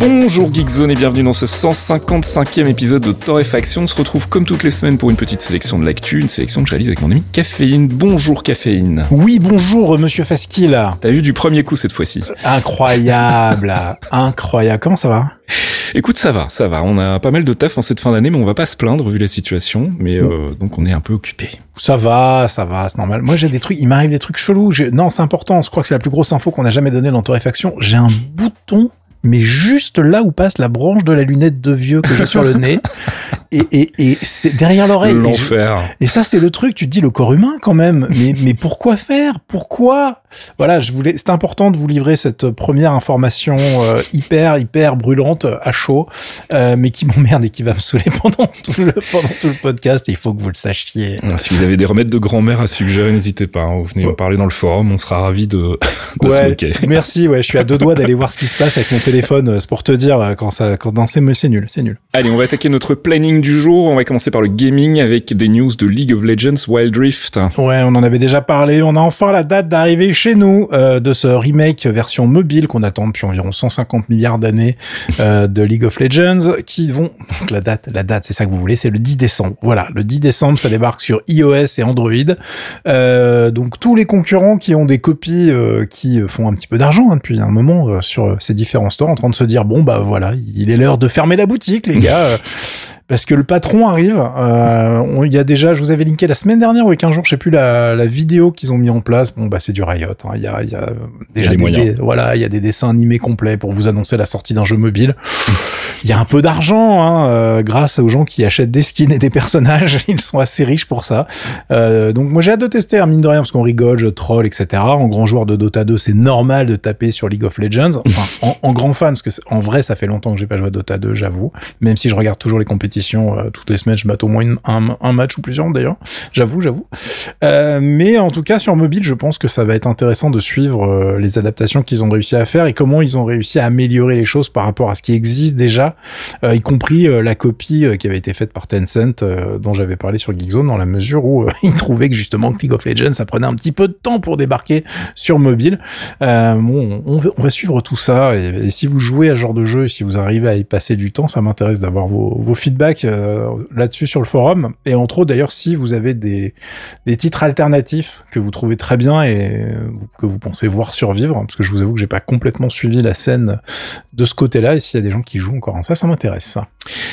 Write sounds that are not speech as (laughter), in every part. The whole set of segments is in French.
Bonjour Geekzone et bienvenue dans ce 155e épisode de Torréfaction. On se retrouve comme toutes les semaines pour une petite sélection de l'actu, une sélection que je réalise avec mon ami Caféine. Bonjour Caféine. Oui, bonjour Monsieur Fasquille. T'as vu du premier coup cette fois-ci Incroyable, (laughs) incroyable. Comment ça va? Écoute, ça va, ça va. On a pas mal de taf en cette fin d'année, mais on va pas se plaindre vu la situation. Mais euh, donc on est un peu occupé. Ça va, ça va, c'est normal. Moi j'ai des trucs, il m'arrive des trucs chelous. Non, c'est important. Je crois que c'est la plus grosse info qu'on a jamais donnée dans Torréfaction. J'ai un bouton mais juste là où passe la branche de la lunette de vieux que j'ai sur le nez. (laughs) Et, et, et c'est derrière l'oreille. L'enfer. Et, ça, c'est le truc, tu te dis le corps humain quand même. Mais, (laughs) mais pourquoi faire? Pourquoi? Voilà, je voulais, c'est important de vous livrer cette première information euh, hyper, hyper brûlante à chaud, euh, mais qui m'emmerde et qui va me saouler pendant tout le, pendant tout le podcast. Et il faut que vous le sachiez. Si vous avez des remèdes de grand-mère à suggérer, n'hésitez pas. Hein, vous venez en parler dans le forum, on sera ravis de, de ouais, se Merci, ouais, je suis à deux doigts d'aller voir ce qui se passe avec mon téléphone, euh, c'est pour te dire euh, quand ça, quand dans c'est nul, c'est nul. Allez, on va attaquer notre planning du jour. On va commencer par le gaming avec des news de League of Legends Wild Rift. Ouais, on en avait déjà parlé. On a enfin la date d'arrivée chez nous euh, de ce remake version mobile qu'on attend depuis environ 150 milliards d'années de League of Legends, qui vont donc la date, la date, c'est ça que vous voulez, c'est le 10 décembre. Voilà, le 10 décembre, ça débarque sur iOS et Android. donc tous les concurrents qui ont des copies qui font un petit peu d'argent hein, depuis un moment sur ces différents en train de se dire bon bah voilà, il est l'heure de fermer la boutique les gars. (laughs) parce que le patron arrive. Euh, il y a déjà, je vous avais linké la semaine dernière ou il y a 15 jours, je sais plus la, la vidéo qu'ils ont mis en place. Bon bah c'est du Riot. Hein. Il y a, il y a déjà des, voilà, il y a des dessins animés complets pour vous annoncer la sortie d'un jeu mobile. (laughs) il y a un peu d'argent hein, euh, grâce aux gens qui achètent des skins et des personnages. (laughs) Ils sont assez riches pour ça. Euh, donc moi j'ai hâte de tester, hein, mine de rien, parce qu'on rigole, je troll, etc. En grand joueur de Dota 2, c'est normal de taper sur League of Legends. Enfin, (laughs) en, en grand fan, parce que en vrai, ça fait longtemps que j'ai pas joué à Dota 2, j'avoue. Même si je regarde toujours les compétitions euh, toutes les semaines, je mate au moins un, match ou plusieurs d'ailleurs. J'avoue, j'avoue. Euh, mais en tout cas, sur mobile, je pense que ça va être intéressant de suivre euh, les adaptations qu'ils ont réussi à faire et comment ils ont réussi à améliorer les choses par rapport à ce qui existe déjà, y compris la copie qui avait été faite par Tencent, dont j'avais parlé sur Geekzone, dans la mesure où (laughs) ils trouvaient que justement League of Legends, ça prenait un petit peu de temps pour débarquer sur mobile. bon, on va, suivre tout ça et, si vous jouez à ce genre de jeu et si vous arrivez à y passer du temps, ça m'intéresse d'avoir vos, vos feedbacks euh, là-dessus sur le forum. Et entre autres, d'ailleurs, si vous avez des, des titres alternatifs que vous trouvez très bien et que vous pensez voir survivre, parce que je vous avoue que j'ai pas complètement suivi la scène de ce côté-là, et s'il y a des gens qui jouent encore en ça, ça m'intéresse.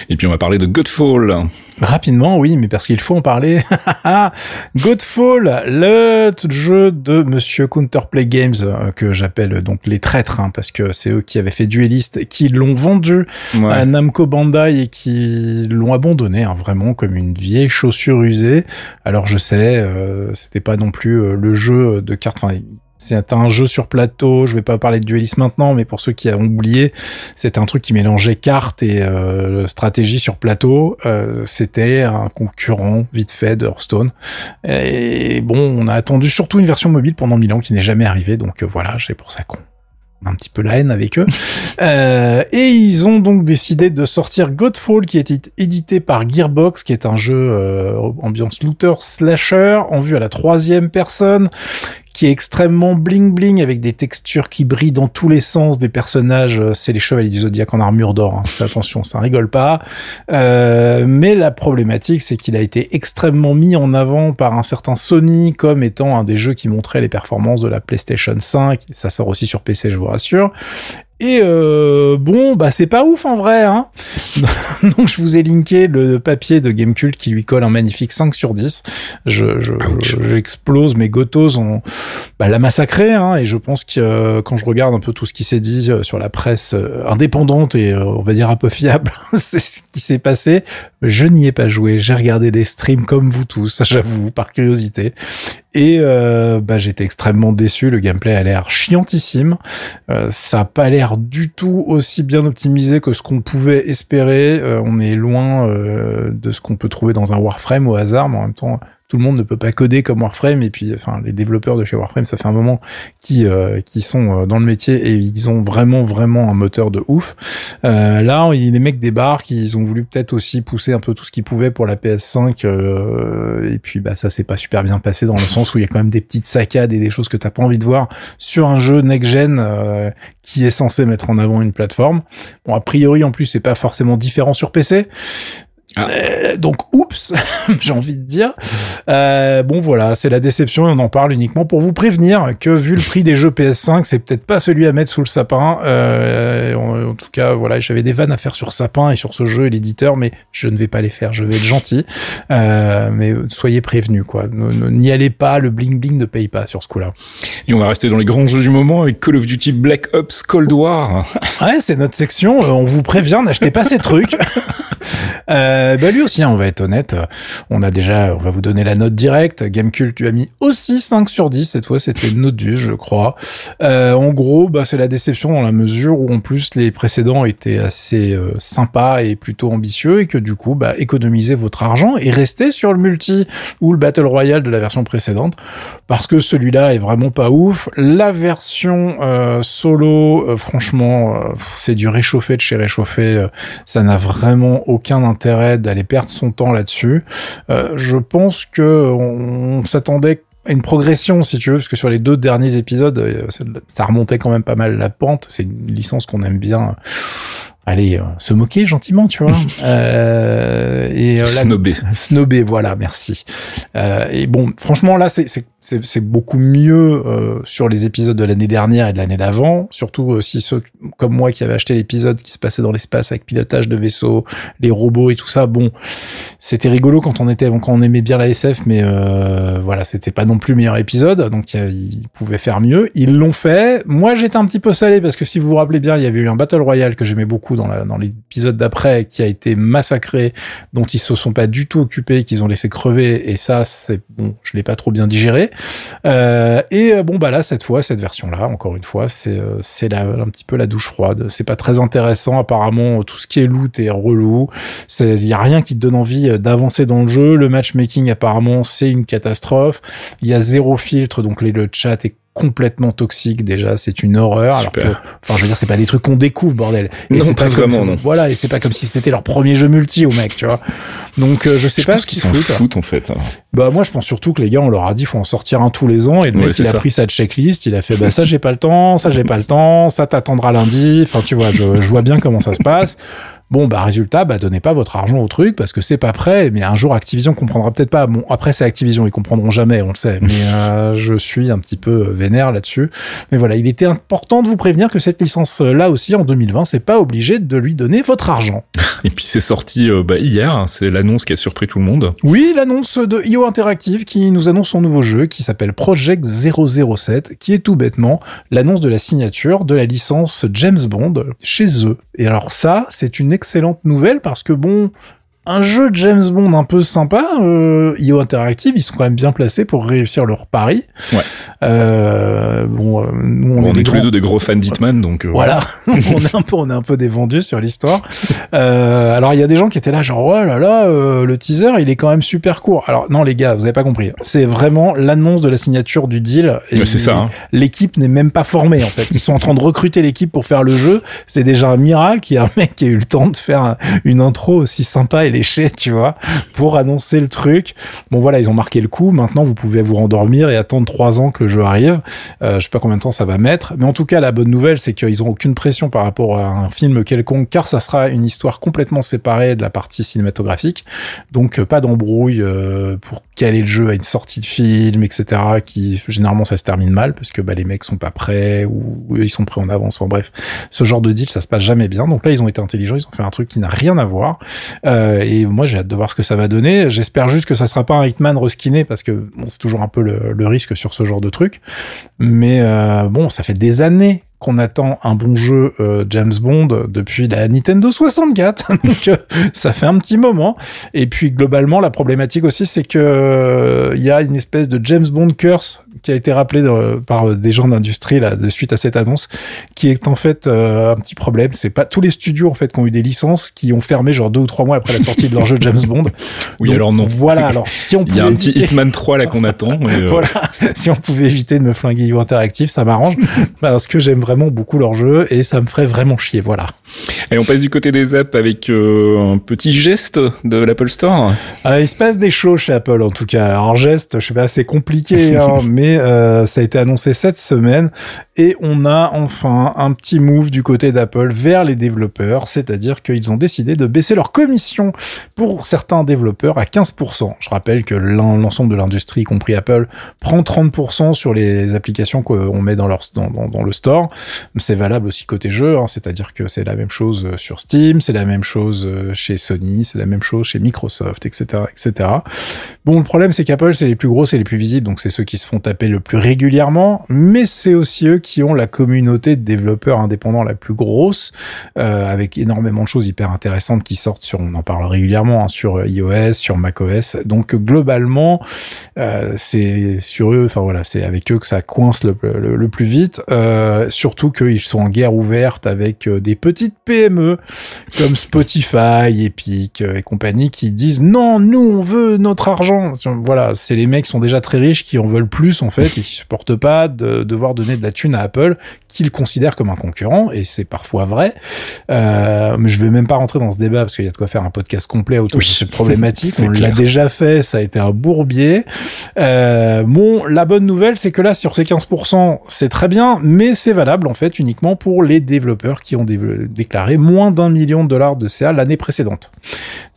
Et puis on va parler de Godfall. Rapidement, oui, mais parce qu'il faut en parler. (laughs) Godfall, le jeu de Monsieur Counterplay Games, euh, que j'appelle donc les traîtres, hein, parce que c'est eux qui avaient fait Duelist, qui l'ont vendu à Namco Bandai et qui l'ont abandonné hein, vraiment comme une vieille chaussure usée. Alors je sais, euh, c'était pas non plus euh, le jeu de cartes. Enfin, c'est un jeu sur plateau. Je vais pas parler de duelisme maintenant, mais pour ceux qui ont oublié, c'était un truc qui mélangeait cartes et euh, stratégie sur plateau. c'était un concurrent vite fait de Hearthstone. Et bon, on a attendu surtout une version mobile pendant mille ans qui n'est jamais arrivée. Donc voilà, j'ai pour ça con un petit peu la haine avec eux. (laughs) Euh, et ils ont donc décidé de sortir Godfall, qui est édité par Gearbox, qui est un jeu euh, ambiance looter slasher en vue à la troisième personne, qui est extrêmement bling bling avec des textures qui brillent dans tous les sens des personnages. Euh, c'est les chevaliers du zodiaque en armure d'or. Hein. Attention, ça rigole pas. Euh, mais la problématique, c'est qu'il a été extrêmement mis en avant par un certain Sony comme étant un des jeux qui montrait les performances de la PlayStation 5. Ça sort aussi sur PC, je vous rassure. Et euh, bon, bah c'est pas ouf en vrai. Hein (laughs) Donc je vous ai linké le papier de Gamecult qui lui colle un magnifique 5 sur 10. Je, j'explose je, mes gotos en bah, la massacré. Hein, et je pense que euh, quand je regarde un peu tout ce qui s'est dit euh, sur la presse euh, indépendante et on va dire un peu fiable, (laughs) c'est ce qui s'est passé. Je n'y ai pas joué. J'ai regardé des streams comme vous tous, (laughs) j'avoue, par curiosité. Et euh, bah, j'étais extrêmement déçu. Le gameplay a l'air chiantissime. Euh, ça a pas l'air du tout aussi bien optimisé que ce qu'on pouvait espérer. Euh, on est loin de ce qu'on peut trouver dans un Warframe au hasard, mais en même temps, tout le monde ne peut pas coder comme Warframe et puis enfin les développeurs de chez Warframe ça fait un moment qui euh, qui sont euh, dans le métier et ils ont vraiment vraiment un moteur de ouf. Euh, là les mecs débarquent, ils ont voulu peut-être aussi pousser un peu tout ce qu'ils pouvaient pour la PS5 euh, et puis bah ça s'est pas super bien passé dans le sens où il y a quand même des petites saccades et des choses que t'as pas envie de voir sur un jeu next gen euh, qui est censé mettre en avant une plateforme. Bon a priori en plus c'est pas forcément différent sur PC, Ah. euh, donc, oups, (laughs) j'ai envie de dire. Euh, bon, voilà, c'est la déception et on en parle uniquement pour vous prévenir que vu le prix des jeux PS5, c'est peut-être pas celui à mettre sous le sapin. Euh, en, en tout cas, voilà, j'avais des vannes à faire sur sapin et sur ce jeu et l'éditeur, mais je ne vais pas les faire. Je vais être gentil, euh, mais soyez prévenus, quoi. N'y allez pas, le bling bling ne paye pas sur ce coup-là. Et on va rester dans les grands jeux du moment avec Call of Duty Black Ops Cold War. Ouais, c'est notre section. euh, on vous prévient, n'achetez pas ces trucs. (laughs) Euh, bah lui aussi, hein, on va être honnête. On a déjà, on va vous donner la note directe. Gamecult, tu as mis aussi 5 sur 10. Cette fois, c'était une note due, je crois. Euh, en gros, bah, c'est la déception dans la mesure où, en plus, les précédents étaient assez euh, sympas et plutôt ambitieux et que du coup, bah, économisez votre argent et restez sur le multi ou le Battle Royale de la version précédente parce que celui-là est vraiment pas ouf. La version euh, solo, euh, franchement, c'est du réchauffé de chez réchauffé. ça n'a vraiment aucun intérêt d'aller perdre son temps là-dessus. Euh, je pense que on, on s'attendait à une progression, si tu veux, parce que sur les deux derniers épisodes, euh, ça remontait quand même pas mal la pente. C'est une licence qu'on aime bien. Allez, euh, se moquer gentiment, tu vois. (laughs) euh, et euh, Snobé. Snobé, voilà, merci. Euh, et bon, franchement, là, c'est c'est c'est c'est beaucoup mieux euh, sur les épisodes de l'année dernière et de l'année d'avant. Surtout euh, si ceux comme moi qui avaient acheté l'épisode qui se passait dans l'espace avec pilotage de vaisseaux, les robots et tout ça. Bon, c'était rigolo quand on était quand on aimait bien la SF, mais euh, voilà, c'était pas non plus le meilleur épisode. Donc ils pouvaient faire mieux. Ils l'ont fait. Moi, j'étais un petit peu salé parce que si vous vous rappelez bien, il y avait eu un battle royale que j'aimais beaucoup dans la dans l'épisode d'après qui a été massacré dont ils se sont pas du tout occupés, qu'ils ont laissé crever, et ça, c'est bon, je l'ai pas trop bien digéré. Euh, et euh, bon, bah là, cette fois, cette version-là, encore une fois, c'est euh, c'est un petit peu la douche froide. C'est pas très intéressant, apparemment. Tout ce qui est loot est relou. Il y a rien qui te donne envie euh, d'avancer dans le jeu. Le matchmaking, apparemment, c'est une catastrophe. Il y a zéro filtre, donc les, le chat est complètement toxique déjà c'est une horreur. Alors que enfin je veux dire c'est pas des trucs qu'on découvre bordel. Non, c'est pas vraiment, si- non. voilà et c'est pas comme si c'était leur premier jeu multi au mec tu vois. Donc euh, je sais Je pas ce qu'ils s'en foutent. en fait. bah moi je pense surtout que les gars on leur a dit faut en sortir un tous les ans. Et le Ouais, mec il a pris sa checklist il a fait bah ça j'ai pas le temps ça j'ai pas le temps ça t'attendra lundi. Enfin tu vois je, je vois bien comment ça se passe bon bah résultat bah donnez pas votre argent au truc parce que c'est pas prêt mais un jour Activision comprendra peut-être pas bon après c'est Activision ils comprendront jamais on le sait mais (laughs) euh, je suis un petit peu vénère là-dessus mais voilà il était important de vous prévenir que cette licence là aussi en 2020 c'est pas obligé de lui donner votre argent Et puis c'est sorti euh, bah, hier, hein, c'est l'annonce qui a surpris tout le monde. Oui, l'annonce de IO Interactive qui nous annonce son nouveau jeu qui s'appelle Project 007, qui est tout bêtement l'annonce de la signature de la licence James Bond chez eux. Et alors ça, c'est une excellente nouvelle parce que bon, un jeu James Bond un peu sympa, euh, IO Interactive, ils sont quand même bien placés pour réussir leur pari. Ouais. Euh, bon, euh, nous, on, On, est, tous les deux des gros fans d'Hitman, donc euh, voilà, (laughs) on est un peu, on est un peu des vendus sur l'histoire. Euh, alors il y a des gens qui étaient là, genre oh là là, euh, le teaser, il est quand même super court. Alors non les gars, vous avez pas compris. C'est vraiment l'annonce de la signature du deal. Et Ouais, c'est ça, hein. L'équipe n'est même pas formée en fait. Ils sont en train de recruter l'équipe pour faire le jeu. C'est déjà un miracle qu'il y a un mec qui a eu le temps de faire un- une intro aussi sympa et tu vois, pour annoncer le truc. Bon voilà, ils ont marqué le coup. Maintenant, vous pouvez vous rendormir et attendre trois ans que le jeu arrive. Euh, je sais pas combien de temps ça va mettre, mais en tout cas, la bonne nouvelle, c'est qu'ils ont aucune pression par rapport à un film quelconque, car ça sera une histoire complètement séparée de la partie cinématographique. Donc, euh, pas d'embrouille euh, pour caler le jeu à une sortie de film, etc. Qui généralement ça se termine mal parce que bah, les mecs sont pas prêts ou, ou ils sont prêts en avance. Enfin bref, ce genre de deal, ça se passe jamais bien. Donc là, ils ont été intelligents, ils ont fait un truc qui n'a rien à voir. Euh, et moi, j'ai hâte de voir ce que ça va donner. J'espère juste que ça sera pas un Hitman reskiné parce que bon, c'est toujours un peu le, risque sur ce genre de truc. Mais euh, bon, ça fait des années qu'on attend un bon jeu euh, James Bond depuis la Nintendo 64. (laughs) Donc euh, ça fait un petit moment. Et puis globalement, la problématique aussi, c'est que il y a une espèce de James Bond curse qui a été rappelé par des gens d'industrie là de suite à cette annonce, qui est en fait un petit problème. C'est pas tous les studios en fait qui ont eu des licences qui ont fermé genre deux ou trois mois après la sortie de leur jeu James Bond. (laughs) Oui, alors non. Voilà. Alors si on il y a un petit Hitman 3 là qu'on attend. (laughs) voilà. Si on pouvait éviter de me flinguer You Interactive, ça m'arrange parce que j'aime vraiment beaucoup leur jeu et ça me ferait vraiment chier. Voilà. Et on passe du côté des apps avec euh, un petit geste de l'Apple Store. Euh, il se passe des choses chez Apple en tout cas. En geste, je sais pas, c'est compliqué, (laughs) hein, mais euh, ça a été annoncé cette semaine et on a enfin un petit move du côté d'Apple vers les développeurs, c'est-à-dire qu'ils ont décidé de baisser leur commission pour certains développeurs à 15%. Je rappelle que l'ensemble de l'industrie, y compris Apple, prend 30% sur les applications qu'on met dans, leur, dans, dans, le store. C'est valable aussi côté jeu, hein, c'est-à-dire que c'est la même chose sur Steam, c'est la même chose chez Sony, c'est la même chose chez Microsoft, etc., etc. Bon, le problème c'est qu'Apple c'est les plus gros, c'est les plus visibles, donc c'est ceux qui se font taper le plus régulièrement, mais c'est aussi eux qui ont la communauté de développeurs indépendants la plus grosse, euh, avec énormément de choses hyper intéressantes qui sortent sur, on en parle régulièrement, hein, sur iOS, sur macOS. Donc globalement, euh, c'est sur eux, enfin voilà, c'est avec eux que ça coince le, le, plus vite. Euh, surtout qu'ils sont en guerre ouverte avec euh, des petites PME comme Spotify, Epic euh, et compagnie qui disent non, nous on veut notre argent. Voilà, c'est les mecs qui sont déjà très riches qui en veulent plus en fait et qui supportent pas de devoir donner de la thune à Apple qu'ils considèrent comme un concurrent, et c'est parfois vrai. Euh, mais je vais même pas rentrer dans ce débat parce qu'il y a de quoi faire un podcast complet autour de cette problématique. (laughs) On l'a déjà fait, ça a été un bourbier. Euh, bon, la bonne nouvelle, c'est que là, sur ces 15%, c'est très bien, mais c'est valable en fait uniquement pour les développeurs qui ont déclaré moins d'un million de dollars de CA l'année précédente.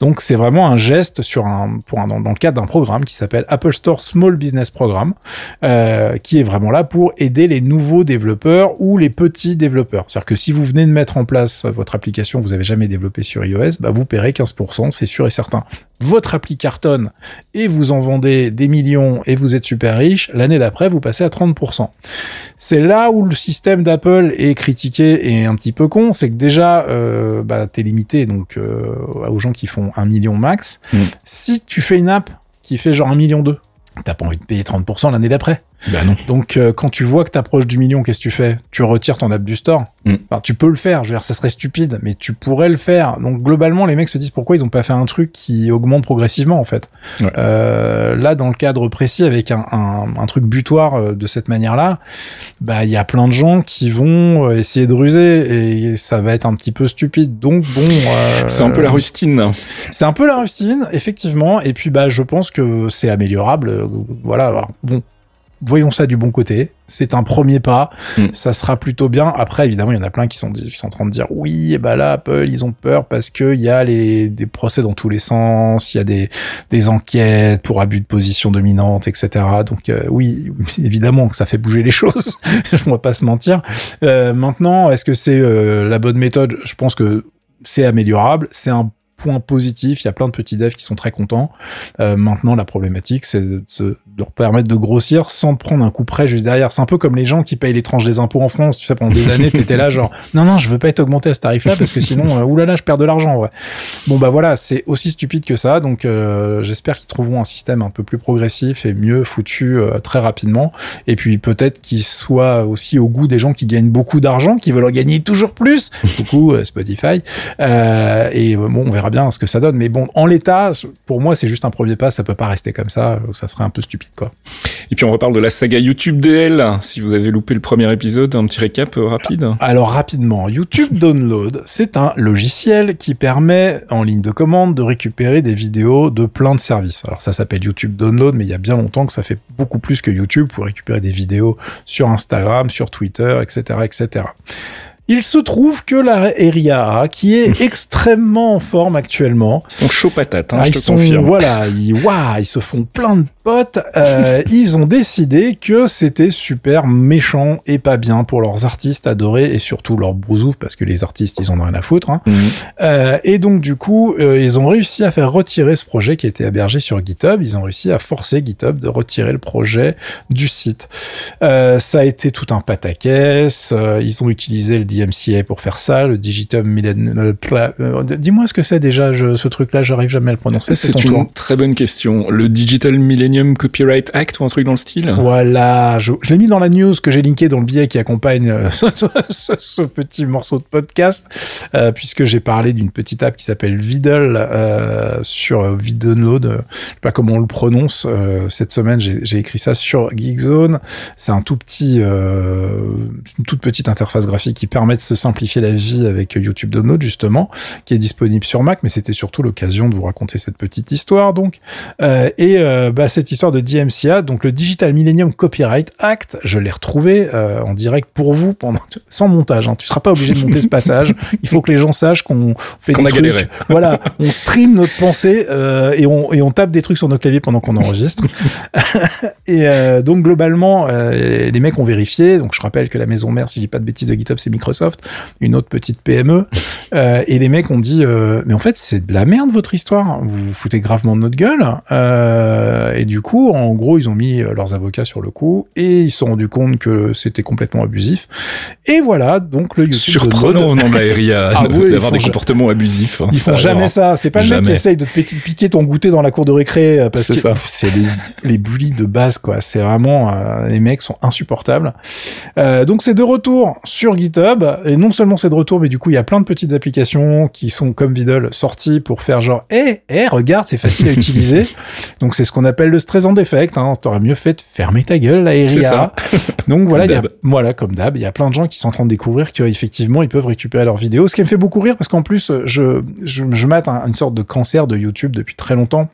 Donc c'est vraiment un geste sur un, pour un, dans, le cadre d'un programme qui s'appelle Apple Store Small Business Program, euh, qui est vraiment là pour aider les nouveaux développeurs ou les petits développeurs. C'est-à-dire que si vous venez de mettre en place votre application, vous avez jamais développé sur iOS, bah vous paierez 15%, c'est sûr et certain. Votre appli cartonne et vous en vendez des millions et vous êtes super riche, l'année d'après, vous passez à 30%. C'est là où le système d'Apple est critiqué et un petit peu con, c'est que déjà, euh, bah, t'es limité donc euh, aux gens qui font un million max. Mm. Si tu fais une app qui fait genre un million deux, t'as pas envie de payer 30% l'année d'après. Ben non. Donc euh, quand tu vois que t'approches du million, qu'est-ce que tu fais? Tu retires ton app du store. Mm. Enfin, tu peux le faire, je veux dire, ça serait stupide, mais tu pourrais le faire. Donc globalement, les mecs se disent pourquoi ils ont pas fait un truc qui augmente progressivement en fait. Euh, là, dans le cadre précis, avec un, un, un truc butoir euh, de cette manière-là, bah il y a plein de gens qui vont euh, essayer de ruser et ça va être un petit peu stupide. Donc bon, c'est un peu la rustine. C'est un peu la rustine, effectivement. Et puis bah je pense que c'est améliorable. Voilà. Alors, bon voyons ça du bon côté. C'est un premier pas. Mm. Ça sera plutôt bien. Après, évidemment, il y en a plein qui sont, qui sont en train de dire oui, et bah là, Apple, ils ont peur parce que il y a les, des procès dans tous les sens, il y a des, des enquêtes pour abus de position dominante, etc. Donc, euh, oui, (laughs) évidemment que ça fait bouger les (laughs) choses. Je ne vais pas se mentir. Euh, maintenant, est-ce que c'est euh, la bonne méthode? Je pense que c'est améliorable. C'est un point positif. Il y a plein de petits devs qui sont très contents. Euh, maintenant, la problématique, c'est de, de, leur permettre de grossir sans prendre un coup près juste derrière. C'est un peu comme les gens qui payent les tranches des impôts en France. Tu sais, pendant des années, t'étais là (laughs) genre, non, non, je veux pas être augmenté à ce tarif-là parce que sinon, euh, oulala, je perds de l'argent. Ouais. Bon, bah voilà, c'est aussi stupide que ça. Donc, euh, j'espère qu'ils trouveront un système un peu plus progressif et mieux foutu euh, très rapidement. Et puis, peut-être qu'il soit aussi au goût des gens qui gagnent beaucoup d'argent, qui veulent en gagner toujours plus. Beaucoup, euh, Spotify. et bon, on verra bien ce que ça donne. Mais bon, en l'état, pour moi, c'est juste un premier pas. Ça peut pas rester comme ça. Ça serait un peu stupide, quoi. Et puis on reparle de la saga YouTube DL. Si vous avez loupé le premier épisode, un petit récap euh, rapide. Alors rapidement, YouTube Download, c'est un logiciel qui permet en ligne de commande de récupérer des vidéos de plein de services. Alors ça s'appelle YouTube Download, mais il y a bien longtemps que ça fait beaucoup plus que YouTube pour récupérer des vidéos sur Instagram, sur Twitter, etc., etc. Il se trouve que la RIAA, qui est (laughs) extrêmement en forme actuellement, Ils sont chauds patates, hein, ah, je ils te sont, confirme. voilà, ils, ils se font plein de potes. euh, (laughs) ils ont décidé que c'était super méchant et pas bien pour leurs artistes adorés et surtout leurs brousouf parce que les artistes ils en ont rien à foutre. Hein. Mhm. Euh, et donc du coup, euh, ils ont réussi à faire retirer ce projet qui était hébergé sur GitHub. Ils ont réussi à forcer GitHub de retirer le projet du site. Ça a été tout un pataquès. Ils ont utilisé le DMCA pour faire ça, le Digital Millennium. euh, euh, Dis-moi ce que c'est déjà je- ce truc-là. J'arrive jamais à le prononcer. C'est une tour. très bonne question. Le Digital Millennium Copyright Act ou un truc dans le style? Voilà, je, je l'ai mis dans la news que j'ai linké dans le billet qui accompagne euh, (laughs) ce, ce- ce petit morceau de podcast, euh, puisque j'ai parlé d'une petite app qui s'appelle Vidal euh, sur Viddownload, euh, je sais pas comment on le prononce. cette semaine, j'ai écrit ça sur Geekzone. C'est un tout petit, une toute petite interface graphique qui permet de se simplifier la vie avec YouTube Download justement, qui est disponible sur Mac, mais c'était surtout l'occasion de vous raconter cette petite histoire donc. Euh, et euh, bah, cette histoire de DMCA, donc le Digital Millennium Copyright Act, je l'ai retrouvé euh, en direct pour vous pendant sans montage. Hein. Tu seras pas obligé de monter ce passage. (laughs) Il faut que les gens sachent qu'on fait Qu'on a trucs. galéré. Voilà, on stream notre pensée et on et on tape des trucs sur nos claviers pendant qu'on enregistre. (laughs) et donc globalement, les mecs ont vérifié. Donc je rappelle que la maison mère, si j'ai pas de bêtises de GitHub, c'est Microsoft, une autre petite PME. Euh, et les mecs ont dit, euh, mais en fait c'est de la merde votre histoire. Vous vous foutez gravement de notre gueule. Euh, et du coup, en gros, ils ont mis leurs avocats sur le coup et ils se sont rendus compte que c'était complètement abusif. Et voilà, donc le YouTube de Surprenant Node- au nom de la Ah oui, d'avoir des ja- comportements abusifs. hein, ils font jamais alors. ça. C'est pas le mec qui Jamais. essaye de te piquer, ton goûter dans la cour de récré parce que ça. c'est les, les bullies de base quoi. C'est vraiment les mecs sont insupportables. Donc c'est de retour sur GitHub et non seulement c'est de retour, mais du coup il y a plein de petites applications qui sont comme Vidal sorties pour faire genre, eh, eh, regarde, c'est facile à (laughs) utiliser. Donc c'est ce qu'on appelle le stress en défect. Hein. T'aurais mieux fait de fermer ta gueule, la RIA. ça. Donc voilà, il y a- voilà comme d'hab, il y a plein de gens qui sont en train de découvrir qu'effectivement ils peuvent récupérer leurs vidéos. Ce qui me fait beaucoup rire parce qu'en plus je je, je mate un- une sorte de cancer de YouTube depuis très longtemps.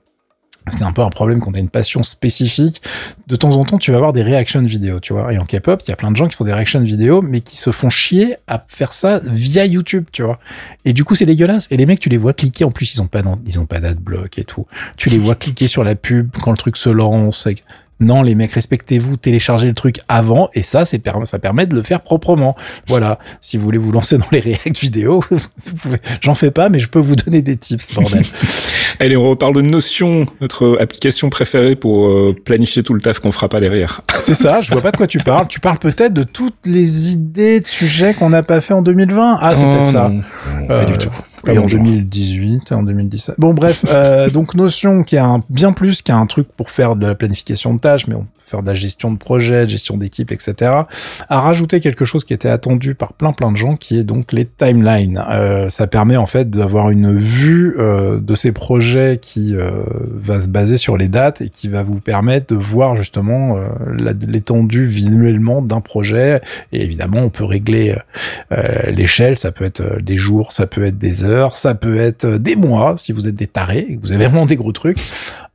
C'est un peu un problème quand t'as une passion spécifique. De temps en temps, tu vas avoir des réactions vidéo, tu vois. Et en K-pop, il y a plein de gens qui font des réactions vidéo, mais qui se font chier à faire ça via YouTube, tu vois. Et du coup, c'est dégueulasse. Et les mecs, tu les vois cliquer. En plus, ils ont pas, ils ont pas d'adblock et tout. Tu les vois cliquer sur la pub quand le truc se lance. Non, les mecs, respectez-vous, téléchargez le truc avant, et ça, c'est ça permet de le faire proprement. Voilà. Si vous voulez vous lancer dans les réacts vidéo, (laughs) j'en fais pas, mais je peux vous donner des tips, bordel. (laughs) Allez, on reparle de Notion, notre application préférée pour euh, planifier tout le taf qu'on fera pas derrière. (laughs) C'est ça, je vois pas de quoi tu parles. Tu parles peut-être de toutes les idées de sujets qu'on n'a pas fait en 2020. Ah, c'est Oh, peut-être ça. non. Non, pas Euh, du tout. Et en mon genre. 2018 et en 2017. Bon, bref, euh, (laughs) donc Notion qui a un, bien plus qu'un truc pour faire de la planification de tâches, mais on peut faire de la gestion de projet, de gestion d'équipe, etc. a rajouté quelque chose qui était attendu par plein plein de gens, qui est donc les timelines. Euh, ça permet en fait d'avoir une vue euh, de ces projets qui euh, va se baser sur les dates et qui va vous permettre de voir justement euh, l'étendue visuellement d'un projet. Et évidemment, on peut régler euh, l'échelle, ça peut être des jours, ça peut être des heures, ça peut être euh, des mois si vous êtes des tarés et que vous avez vraiment des gros trucs.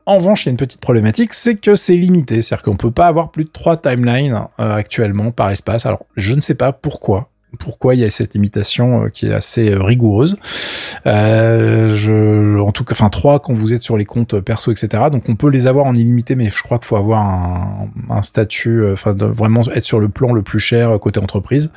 En revanche, il y a une petite problématique, c'est que c'est limité, c'est-à-dire qu'on peut pas avoir plus de trois timelines euh, actuellement par espace. Alors, je ne sais pas pourquoi. Pourquoi il y a cette limitation euh, qui est assez euh, rigoureuse. Euh, je, en tout cas, enfin trois quand vous êtes sur les comptes perso, etc. Donc on peut les avoir en illimité, mais je crois qu'il faut avoir un, un statut, euh, enfin vraiment être sur le plan le plus cher euh, côté entreprise.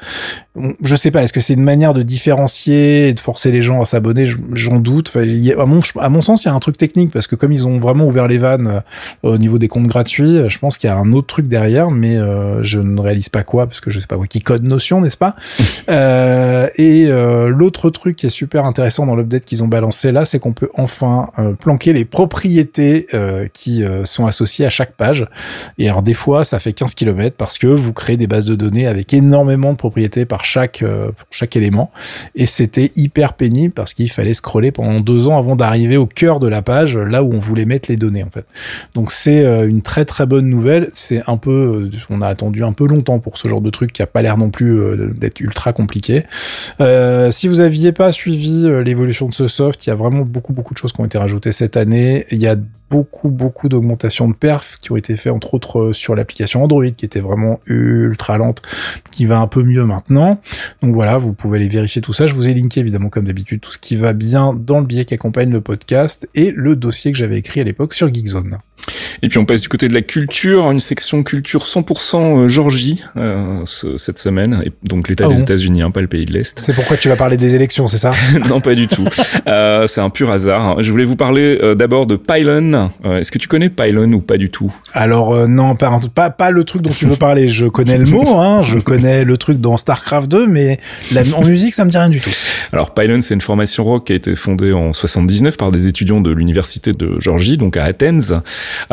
Je sais pas, est-ce que c'est une manière de différencier et de forcer les gens à s'abonner? Je- J'en doute. A- à, mon, sens, il y a un truc technique parce que comme ils ont vraiment ouvert les vannes euh, au niveau des comptes gratuits, euh, je pense qu'il y a un autre truc derrière, mais euh, je ne réalise pas quoi parce que je sais pas quoi qui code Notion, n'est-ce pas? (laughs) Euh, Et euh, l'autre truc qui est super intéressant dans l'update qu'ils ont balancé là, c'est qu'on peut enfin euh, planquer les propriétés qui sont associées à chaque page. Et alors des fois, ça fait 15 km parce que vous créez des bases de données avec énormément de propriétés par chaque chaque élément. Et c'était hyper pénible parce qu'il fallait scroller pendant deux ans avant d'arriver au cœur de la page, là où on voulait mettre les données en fait. Donc c'est une très très bonne nouvelle. C'est un peu, on a attendu un peu longtemps pour ce genre de truc qui a pas l'air non plus d'être ultra compliqué. Euh, si vous aviez pas suivi euh, l'évolution de ce soft, il y a vraiment beaucoup beaucoup de choses qui ont été rajoutées cette année. Il y a beaucoup, beaucoup d'augmentations de perf qui ont été faites entre autres sur l'application Android qui était vraiment ultra lente, qui va un peu mieux maintenant. Donc voilà, vous pouvez aller vérifier tout ça. Je vous ai linké évidemment comme d'habitude tout ce qui va bien dans le billet qui accompagne le podcast et le dossier que j'avais écrit à l'époque sur Geekzone. Et puis on passe du côté de la culture, une section culture 100% euh, Georgie euh, cette semaine, et donc l'État ah des États-Unis, hein, pas le pays de l'Est. C'est pourquoi tu vas parler des élections, c'est ça? (laughs) Non, pas du tout. Euh, c'est un pur hasard. Je voulais vous parler euh, d'abord de Pylon. Euh, est-ce que tu connais Pylon ou pas du tout Alors non, pas, pas, pas le truc dont tu veux parler. Je connais le mot, hein, je connais le truc dans Starcraft 2, mais la, en musique, ça me dit rien du tout. Alors Pylon, c'est une formation rock qui a été fondée en 79 par des étudiants de l'université de Georgie, donc à Athens.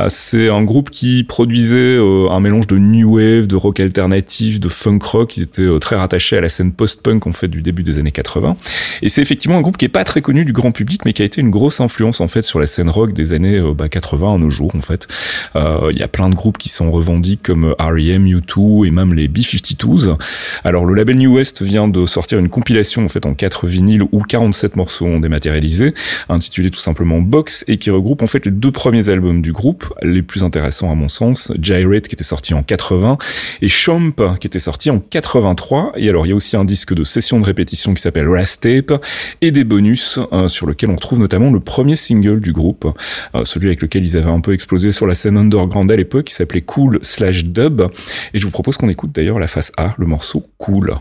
C'est un groupe qui produisait euh, un mélange de new wave, de rock alternatif, de funk rock. Ils étaient euh, très rattachés à la scène post-punk en fait du début des années 80. Et c'est effectivement un groupe qui est pas très connu du grand public, mais qui a été une grosse influence en fait sur la scène rock des années euh, bah, 80 à nos jours en fait. Il y a plein de groupes qui sont revendiqués comme R.E.M., U2 et même les B-52s. Alors le label New West vient de sortir une compilation en fait en quatre vinyles où 47 morceaux ont dématérialisé, intitulé tout simplement Box et qui regroupe en fait les deux premiers albums du groupe, les plus intéressants à mon sens, Gyrate qui était sorti en 80 et Chomp qui était sorti en 83. Et alors il y a aussi un disque de session de répétition qui s'appelle Rast Tape et des bonus euh, sur lequel on trouve notamment le premier single du groupe, euh, celui avec lequel ils avaient un peu explosé sur la scène underground à l'époque qui s'appelait Cool slash Dub. Et je vous propose qu'on écoute d'ailleurs la face A, le morceau Cool.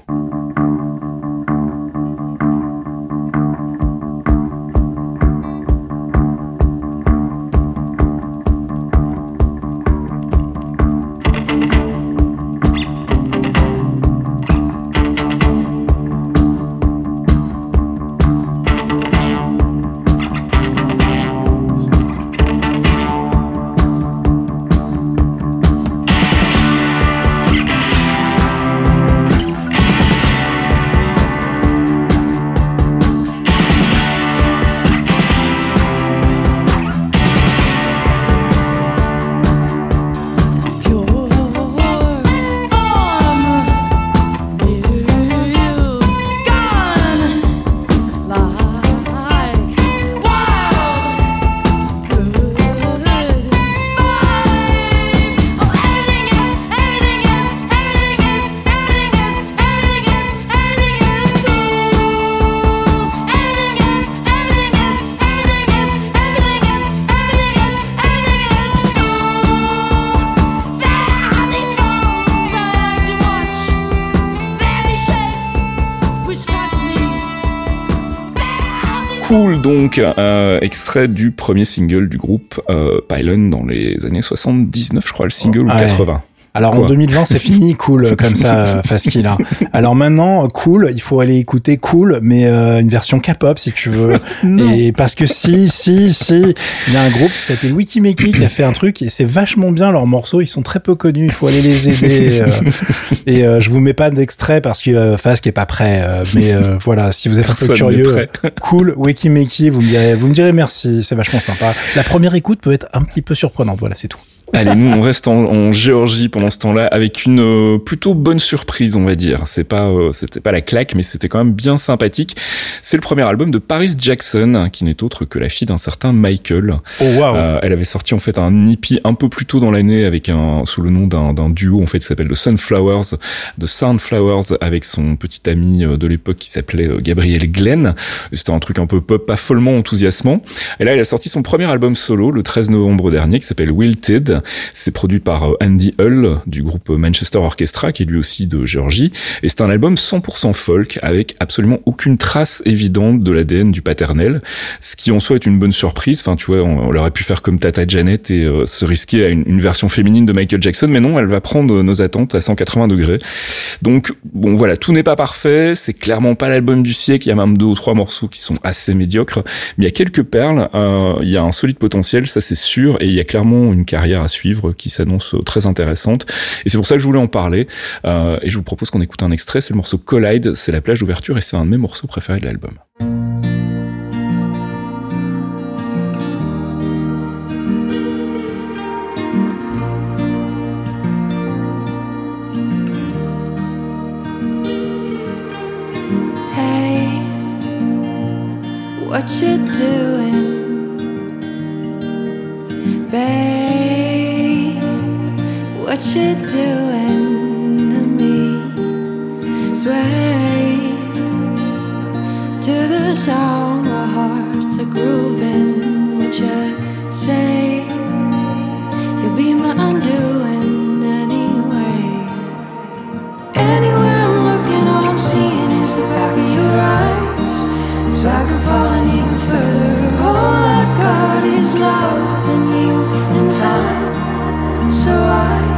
Extrait du premier single du groupe euh, Pylon dans les années 79, je crois, le single ou 80. Alors en 2020, c'est fini, (laughs) cool, comme ça, facile. Hein. Alors maintenant, cool, il faut aller écouter cool, mais euh, une version K-pop si tu veux. (laughs) et parce que si, si, si, il y a un groupe qui s'appelle Wikimeki qui a fait un truc et c'est vachement bien leurs morceaux. Ils sont très peu connus, il faut aller les aider. Euh. (laughs) et euh, je vous mets pas d'extrait parce que euh, Fast est pas prêt. mais voilà, si vous êtes un peu curieux, cool, Wikimeki, vous me direz, vous me direz merci, c'est vachement sympa. La première écoute peut être un petit peu surprenante. Voilà, c'est tout. Allez, nous on reste en, Géorgie pendant ce temps-là avec une euh, plutôt bonne surprise, on va dire. C'est pas, euh, c'était pas la claque, mais c'était quand même bien sympathique. C'est le premier album de Paris Jackson, qui n'est autre que la fille d'un certain Michael. Oh wow. Euh, elle avait sorti en fait un hippie un peu plus tôt dans l'année avec un sous le nom d'un duo en fait qui s'appelle The Sunflowers, The Soundflowers avec son petit ami de l'époque qui s'appelait Gabriel Glenn. C'était un truc un peu pop, pas follement enthousiasmant. Et là, elle a sorti son premier album solo le 13 novembre dernier qui s'appelle Wilted c'est produit par euh, Andy Hull du groupe Manchester Orchestra, qui est lui aussi de Géorgie. Et c'est un album 100% folk avec absolument aucune trace évidente de l'ADN du paternel, ce qui en soi est une bonne surprise. Enfin, tu vois, on, aurait pu faire comme Tata Janet et euh, se risquer à une, version féminine de Michael Jackson, mais non, elle va prendre nos attentes à 180 degrés. Donc, bon, voilà, tout n'est pas parfait. C'est clairement pas l'album du siècle. Il y a même deux ou trois morceaux qui sont assez médiocres, mais il y a quelques perles. Euh, il y a un solide potentiel, ça c'est sûr, et il y a clairement une carrière suivre qui s'annonce très intéressante. Et c'est pour ça que je voulais en parler. Euh, et je vous propose qu'on écoute un extrait. C'est le morceau Collide. C'est la plage d'ouverture et c'est un de mes morceaux préférés de l'album. Hey, what you doing? What you're doing to me. Sway to the song, our hearts are grooving. What you say? You'll be my undoing anyway. Anywhere I'm looking, all I'm seeing is the back of your eyes. It's like I'm falling even further. All I got is love and you and time. So I,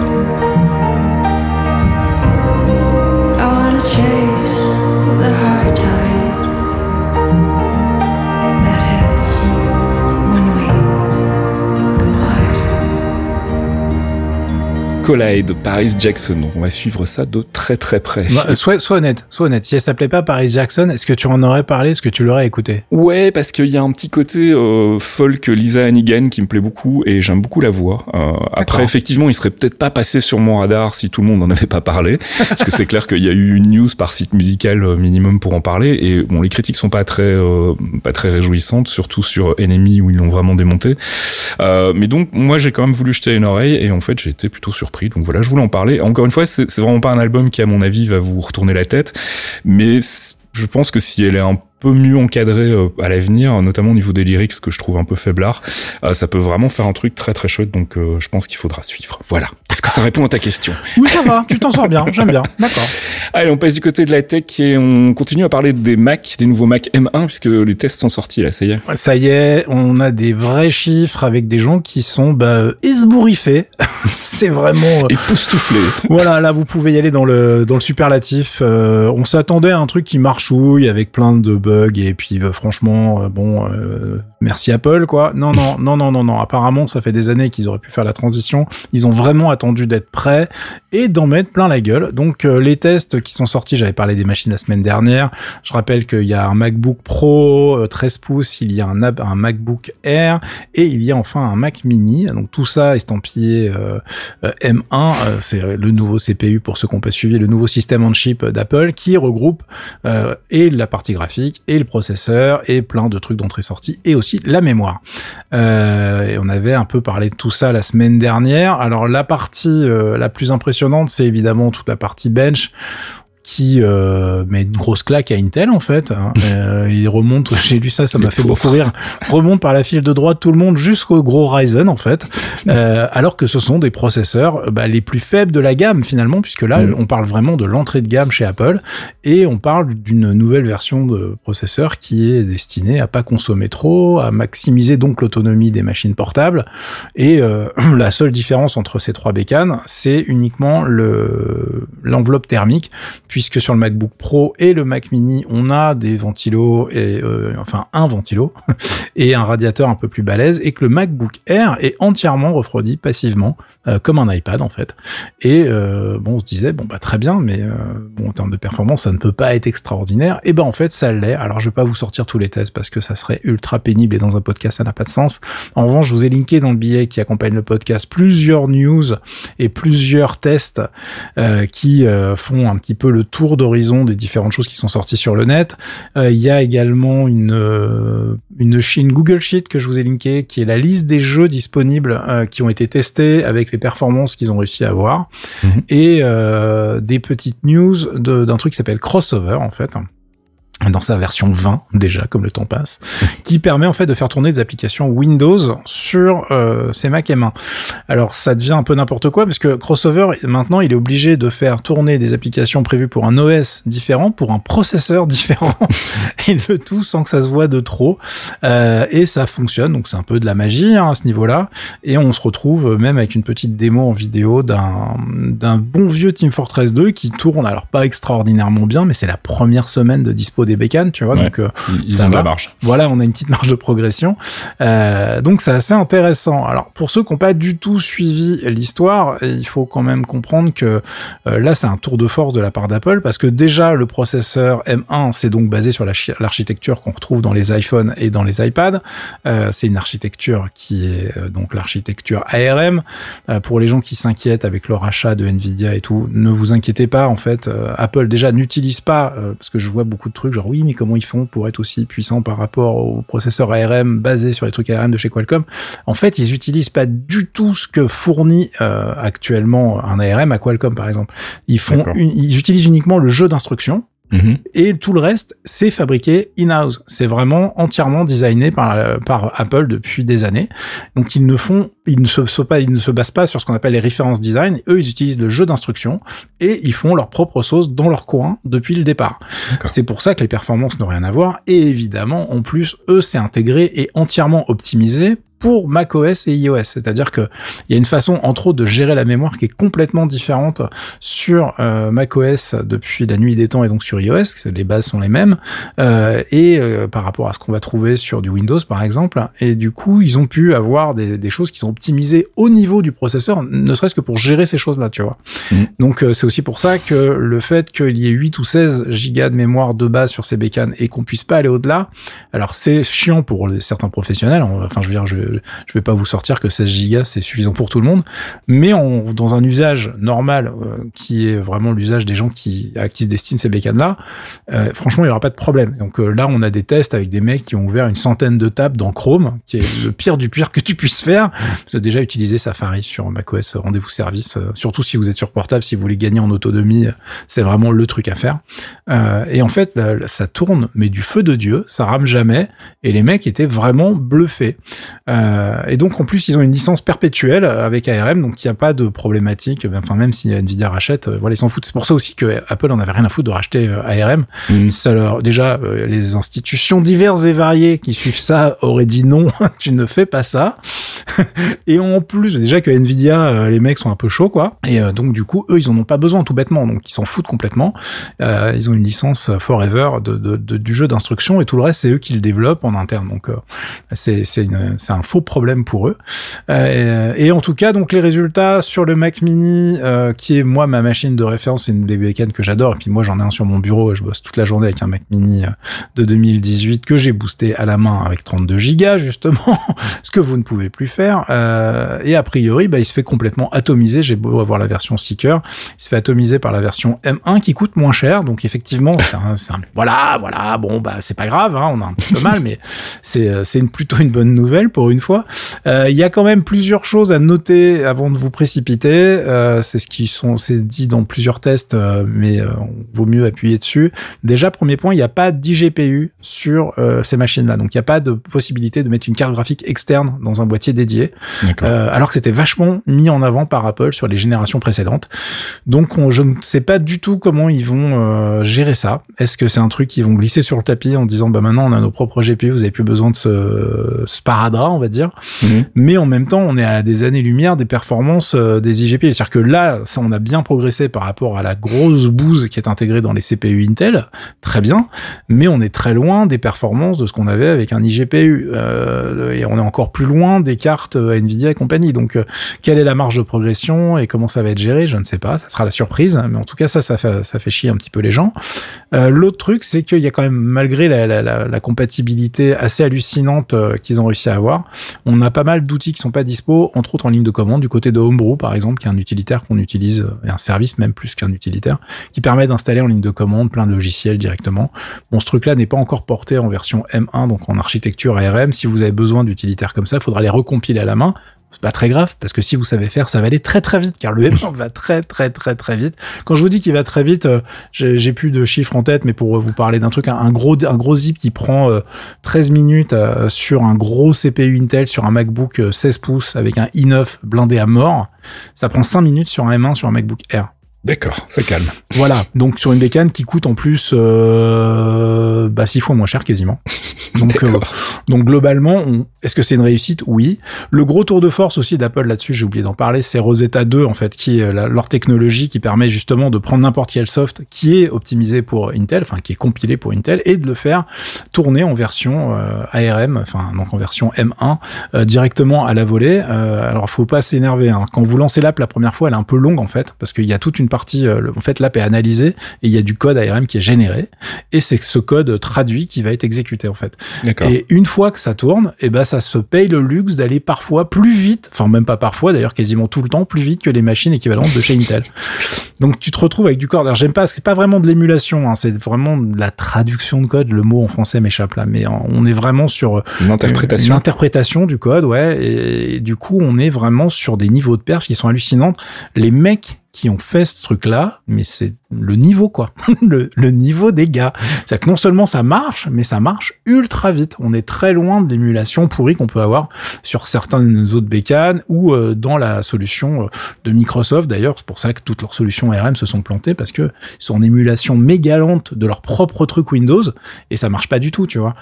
Paris Jackson. Donc on va suivre ça de très très près. Bah, sois, sois honnête, sois honnête. Si elle s'appelait pas Paris Jackson, est-ce que tu en aurais parlé? Est-ce que tu l'aurais écouté Ouais, parce qu'il y a un petit côté euh, folk Lisa Hannigan qui me plaît beaucoup et j'aime beaucoup la voix. Euh, après, effectivement, il serait peut-être pas passé sur mon radar si tout le monde n'en avait pas parlé, (laughs) parce que c'est clair qu'il y a eu une news par site musical euh, minimum pour en parler et bon, les critiques sont pas très euh, pas très réjouissantes, surtout sur Enemy où ils l'ont vraiment démonté. Euh, mais donc, moi, j'ai quand même voulu jeter une oreille et en fait, j'ai été plutôt surpris. Donc voilà, je voulais en parler. Encore une fois, c'est vraiment pas un album qui, à mon avis, va vous retourner la tête, mais je pense que si elle est un peu mieux encadrée euh, à l'avenir, notamment au niveau des lyrics que je trouve un peu faiblard, euh, ça peut vraiment faire un truc très très chouette. Donc euh, je pense qu'il faudra suivre. Voilà. Est-ce que ça répond à ta question? Oui, ça va. Tu t'en sors bien. J'aime bien. (laughs) D'accord. Allez, on passe du côté de la tech et on continue à parler des Mac, des nouveaux Mac M1 puisque les tests sont sortis là. Ça y est. Ça y est, on a des vrais chiffres avec des gens qui sont bah, esbouriffés. (laughs) c'est vraiment. Et poustouflé. Voilà, là vous pouvez y aller dans le dans le superlatif. Euh, on s'attendait à un truc qui marchouille avec plein de bugs et puis euh, franchement, euh, bon, euh, merci Apple quoi. Non non non non non non. Apparemment, ça fait des années qu'ils auraient pu faire la transition. Ils ont vraiment attendu d'être prêts et d'en mettre plein la gueule. Donc euh, les tests qui sont sortis, j'avais parlé des machines la semaine dernière. Je rappelle qu'il y a un MacBook Pro euh, 13 pouces, il y a un, MacBook Air et il y a enfin un Mac Mini. Donc tout ça estampillé euh, euh, M1, euh, c'est le nouveau CPU pour ceux qui n'ont pas suivi, le nouveau système on chip d'Apple qui regroupe euh, et la partie graphique et le processeur et plein de trucs d'entrée-sortie et aussi la mémoire. Euh, et on avait un peu parlé de tout ça la semaine dernière. Alors la partie euh, la plus impressionnante, c'est évidemment toute la partie bench qui euh, met une grosse claque à Intel en fait. hein. (laughs) Euh, il remonte, j'ai lu ça, ça m'a fait beaucoup rire. Remonte par la file de droite tout le monde jusqu'au gros Ryzen en fait, (laughs) Euh, alors que ce sont des processeurs euh, bah, les plus faibles de la gamme finalement, puisque là Mm. on parle vraiment de l'entrée de gamme chez Apple et on parle d'une nouvelle version de processeur qui est destinée à pas consommer trop, à maximiser donc l'autonomie des machines portables. Et euh, (clears throat) la seule différence entre ces trois bécanes, c'est uniquement le l'enveloppe thermique, puisque sur le MacBook Pro et le Mac Mini, on a des ventilos et euh, enfin un ventilo (laughs) et un radiateur un peu plus balèze, et que le MacBook Air est entièrement refroidi passivement, euh, comme un iPad en fait. Et euh, bon, on se disait bon bah très bien, mais euh, bon en termes de performance, ça ne peut pas être extraordinaire. Et ben en fait, ça l'est. Alors je vais pas vous sortir tous les tests parce que ça serait ultra pénible et dans un podcast ça n'a pas de sens. En revanche, je vous ai linké dans le billet qui accompagne le podcast plusieurs news et plusieurs tests qui font un petit peu le tour d'horizon des différentes choses qui sont sorties sur le net. Euh, Il y a également une euh, une Chine Google Sheet que je vous ai linké, qui est la liste des jeux disponibles euh, qui ont été testés avec les performances qu'ils ont réussi à avoir, Mhm. et euh, des petites news d'un truc qui s'appelle Crossover en fait dans sa version 20 déjà comme le temps passe qui permet en fait de faire tourner des applications Windows sur euh, ces Mac M1 alors ça devient un peu n'importe quoi parce que Crossover maintenant il est obligé de faire tourner des applications prévues pour un OS différent pour un processeur (laughs) différent. Et le tout sans que ça se voit de trop. Euh, et ça fonctionne donc c'est un peu de la magie hein, à ce niveau là et on se retrouve même avec une petite démo en vidéo d'un d'un bon vieux Team Fortress 2 qui tourne alors pas extraordinairement bien mais c'est la première semaine de dispo des bécanes, tu vois. Ouais. Donc euh, Ils, Ça ont la marge. voilà, on a une petite marge de progression. Euh, donc c'est assez intéressant. Alors pour ceux qui n'ont pas du tout suivi l'histoire, il faut quand même comprendre que euh, là c'est un tour de force de la part d'Apple parce que déjà le processeur M1 c'est donc basé sur la chi- l'architecture qu'on retrouve dans les iPhones et dans les iPads. C'est une architecture qui est donc l'architecture ARM. Pour les gens qui s'inquiètent avec leur achat de Nvidia et tout, ne vous inquiétez pas. En fait, Apple déjà n'utilise pas parce que je vois beaucoup de trucs genre oui mais comment ils font pour être aussi puissants par rapport au processeur ARM basé sur les trucs ARM de chez Qualcomm. En fait, ils utilisent pas du tout ce que fournit euh, actuellement un ARM à Qualcomm par exemple. Ils font, une- ils utilisent uniquement le jeu d'instructions Mhm. et tout le reste, c'est fabriqué in-house. C'est vraiment entièrement designé par, par Apple depuis des années. Donc ils ne font, ils ne se, se pas, ils ne se basent pas sur ce qu'on appelle les références design. Eux, ils utilisent le jeu d'instructions et ils font leur propre sauce dans leur coin depuis le départ. C'est pour ça que les performances n'ont rien à voir. Et évidemment, en plus, eux, c'est intégré et entièrement optimisé pour macOS et iOS. C'est-à-dire que il y a une façon, entre autres, de gérer la mémoire qui est complètement différente sur euh, macOS depuis la nuit des temps et donc sur iOS. que Les bases sont les mêmes euh, et euh, par rapport à ce qu'on va trouver sur du Windows, par exemple. Et du coup, ils ont pu avoir des, des choses qui sont optimisées au niveau du processeur, ne serait-ce que pour gérer ces choses-là, tu vois. Mhm. Donc euh, c'est aussi pour ça que le fait qu'il y ait 8 ou 16 gigas de mémoire de base sur ces bécanes et qu'on puisse pas aller au-delà, alors c'est chiant pour certains professionnels. on- Enfin, je veux dire, je, je vais pas vous sortir que 16 gigas c'est suffisant pour tout le monde, mais on, dans un usage normal euh, qui est vraiment l'usage des gens qui à qui se destinent ces bécanes-là, euh, franchement, il y aura pas de problème. Donc euh, là, on a des tests avec des mecs qui ont ouvert une centaine de tables dans Chrome, qui est le pire du pire que tu puisses faire. Vous avez déjà utilisé Safari sur macOS Rendez-vous Service, surtout si vous êtes sur portable, si vous voulez gagner en autonomie, c'est vraiment le truc à faire. Et en fait, là, là, ça tourne, mais du feu de Dieu, ça rame jamais. Et les mecs étaient vraiment bluffés. Et donc, en plus, ils ont une licence perpétuelle avec ARM, donc il n'y a pas de problématique. Enfin, même si Nvidia rachète, euh, voilà, ils s'en foutent. C'est pour ça aussi que Apple en avait rien à foutre de racheter euh, ARM. Mhm. Ça leur, déjà, euh, les institutions diverses et variées qui suivent ça auraient dit non, (laughs) tu ne fais pas ça. (laughs) et en plus, déjà que Nvidia, euh, les mecs sont un peu chauds, quoi. Et euh, donc, du coup, eux, ils en ont pas besoin, tout bêtement. Donc, ils s'en foutent complètement. Euh, ils ont une licence forever de, de- de- du jeu d'instruction et tout le reste, c'est eux qui le développent en interne. Donc, euh, c'est c'est un faux problème pour eux. Euh, et en tout cas, donc les résultats sur le Mac Mini, euh, qui est moi ma machine de référence, c'est une des bécanes que j'adore. Et puis moi, j'en ai un sur mon bureau. Je bosse toute la journée avec un Mac Mini euh, de 2018 que j'ai boosté à la main avec 32 gigas (laughs) justement, ce que vous ne pouvez plus faire. Et a priori, bah, il se fait complètement atomiser. J'ai beau avoir la version Seeker, il se fait atomiser par la version M1 qui coûte moins cher. Donc effectivement, c'est un, voilà, voilà. Bon, bah c'est pas grave, hein, on a un petit peu mal, mais c'est plutôt une bonne nouvelle pour une fois. Euh, Il y a quand même plusieurs choses à noter avant de vous précipiter. Euh, c'est ce qui sont c'est dit dans plusieurs tests, euh, mais euh, vaut mieux appuyer dessus. Déjà, premier point, il n'y a pas d'IGPU sur ces machines-là, donc il n'y a pas de possibilité de mettre une carte graphique externe dans un boîtier dédié. Alors que c'était vachement mis en avant par Apple sur les générations précédentes. Donc on- je ne sais pas du tout comment ils vont gérer ça. Est-ce que c'est un truc qu'ils vont glisser sur le tapis en disant bah maintenant on a nos propres GPU, vous avez plus besoin de ce sparadrap, on va dire. Mhm. Mais en même temps, on est à des années-lumière des performances euh, des IGPU. C'est-à-dire que là, ça, on a bien progressé par rapport à la grosse bouse qui est intégrée dans les CPU Intel. Très bien. Mais on est très loin des performances de ce qu'on avait avec un IGPU. Euh, et on est encore plus loin des cartes euh, Nvidia et compagnie. Donc, euh, quelle est la marge de progression et comment ça va être géré? Je ne sais pas. Ça sera la surprise. Mais en tout cas, ça, ça fait, ça fait chier un petit peu les gens. Euh, L'autre truc, c'est qu'il y a quand même, malgré la, la, la, la compatibilité assez hallucinante qu'ils ont réussi à avoir, on a pas mal d'outils qui sont pas dispo, entre autres en ligne de commande, du côté de Homebrew par exemple, qui est un utilitaire qu'on utilise, euh, et un service même plus qu'un utilitaire, qui permet d'installer en ligne de commande plein de logiciels directement. Bon, ce truc-là n'est pas encore porté en version M1, donc en architecture ARM. Si vous avez besoin d'utilitaires comme ça, il faudra les recompiler à la main. C'est pas très grave parce que si vous savez faire, ça va aller très très vite car le M1 va très très très très vite. Quand je vous dis qu'il va très vite, euh, j'ai plus de chiffres en tête, mais pour vous parler d'un truc, un, gros un gros zip qui prend euh, 13 minutes euh, sur un gros CPU Intel sur un MacBook euh, 16 pouces avec un i9 blindé à mort, ça prend 5 minutes sur un M1 sur un MacBook Air. D'accord, ça calme. Voilà, donc sur une bécane qui coûte en plus euh, bah, six fois moins cher quasiment. (laughs) Donc, euh, donc globalement, est-ce que c'est une réussite? Oui. Le gros tour de force aussi d'Apple là-dessus, j'ai oublié d'en parler, c'est Rosetta 2 en fait, qui est la- leur technologie qui permet justement de prendre n'importe quel soft qui est optimisé pour Intel, enfin qui est compilé pour Intel, et de le faire tourner en version euh, ARM, enfin donc en version M1 euh, directement à la volée. Euh, alors faut pas s'énerver. Hein. Quand vous lancez l'app la première fois, elle est un peu longue en fait, parce qu'il y a toute une partie. euh, le- en fait, l'app est analysée et il y a du code ARM qui est généré, et c'est ce code traduit qui va être exécuté en fait. Et une fois que ça tourne, et ben ça se paye le luxe d'aller parfois plus vite, enfin même pas parfois d'ailleurs, quasiment tout le temps plus vite que les machines équivalentes de chez (laughs) Intel. Donc tu te retrouves avec du code. Alors j'aime pas, c'est pas vraiment de l'émulation, hein, c'est vraiment de la traduction de code. Le mot en français m'échappe là, mais on est vraiment sur euh, Une interprétation. une interprétation du code, ouais. Et, et du coup, on est vraiment sur des niveaux de perf qui sont hallucinants. Les mecs qui ont fait ce truc-là, mais c'est le niveau, quoi. (laughs) le, le niveau des gars. C'est-à-dire que non seulement ça marche, mais ça marche ultra vite. On est très loin de l'émulation pourrie qu'on peut avoir sur certaines autres bécanes ou euh, dans la solution euh, de Microsoft. D'ailleurs, c'est pour ça que toutes leurs solutions ARM se sont plantées parce que ils sont en émulation méga lente de leur propre truc Windows et ça marche pas du tout, tu vois.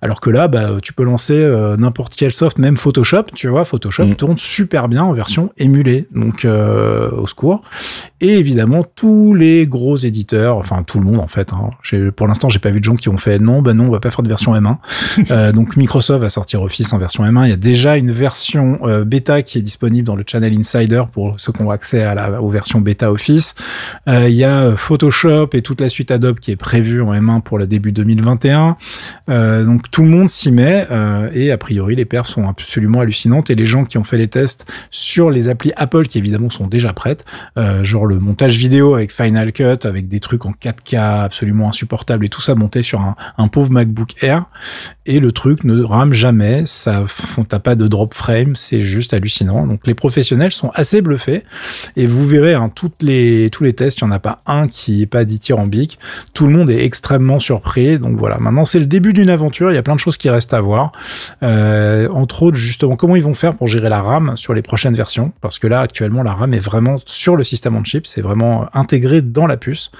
Alors que là, bah, tu peux lancer euh, n'importe quel soft, même Photoshop, tu vois, Photoshop Mm. tourne super bien en version émulée, donc euh, au secours. Et évidemment, tous les gros éditeurs, enfin tout le monde en fait. Hein, pour l'instant, j'ai pas vu de gens qui ont fait non, bah non, on va pas faire de version M1. (laughs) Euh, donc Microsoft va sortir Office en version M1. Il y a déjà une version euh, bêta qui est disponible dans le Channel Insider pour ceux qui ont accès à la, aux versions bêta Office. Euh, il y a euh, Photoshop et toute la suite Adobe qui est prévue en M1 pour le début 2021. Euh, donc tout le monde s'y met euh, et a priori les perfs sont absolument hallucinantes et les gens qui ont fait les tests sur les applis Apple qui évidemment sont déjà prêtes, euh, genre le montage vidéo avec Final Cut, avec des trucs en 4K absolument insupportables et tout ça monté sur un, pauvre MacBook Air et le truc ne rame jamais, ça t'as pas de drop frame, c'est juste hallucinant. Donc les professionnels sont assez bluffés et vous verrez hein, toutes les tous les tests, il y en a pas un qui est pas dithyrambique. Tout le monde est extrêmement surpris. Donc voilà, maintenant c'est le début d'une aventure, il y a plein de choses qui restent à voir. Euh, entre autres justement comment ils vont faire pour gérer la RAM sur les prochaines versions? Parce que là actuellement la RAM est vraiment sur le système on chip, c'est vraiment intégré dans la puce.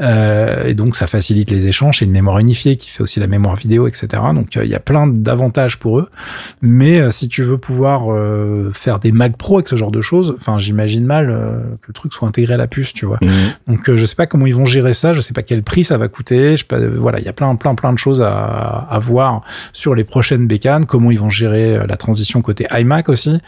Euh, et donc ça facilite les échanges, c'est une mémoire unifiée qui fait aussi la mémoire vidéo, etc. Donc euh, il y a plein d'avantages pour eux. Mais euh, si tu veux pouvoir euh, faire des Mac Pro avec ce genre de choses, enfin j'imagine mal euh, que le truc soit intégré à la puce, tu vois. Mhm. Donc euh, je sais pas comment ils vont gérer ça, je sais pas quel prix ça va coûter, je sais pas, voilà, il y a plein plein plein de choses à, à voir sur les prochaines bécanes, comment ils vont gérer la transition côté iMac aussi,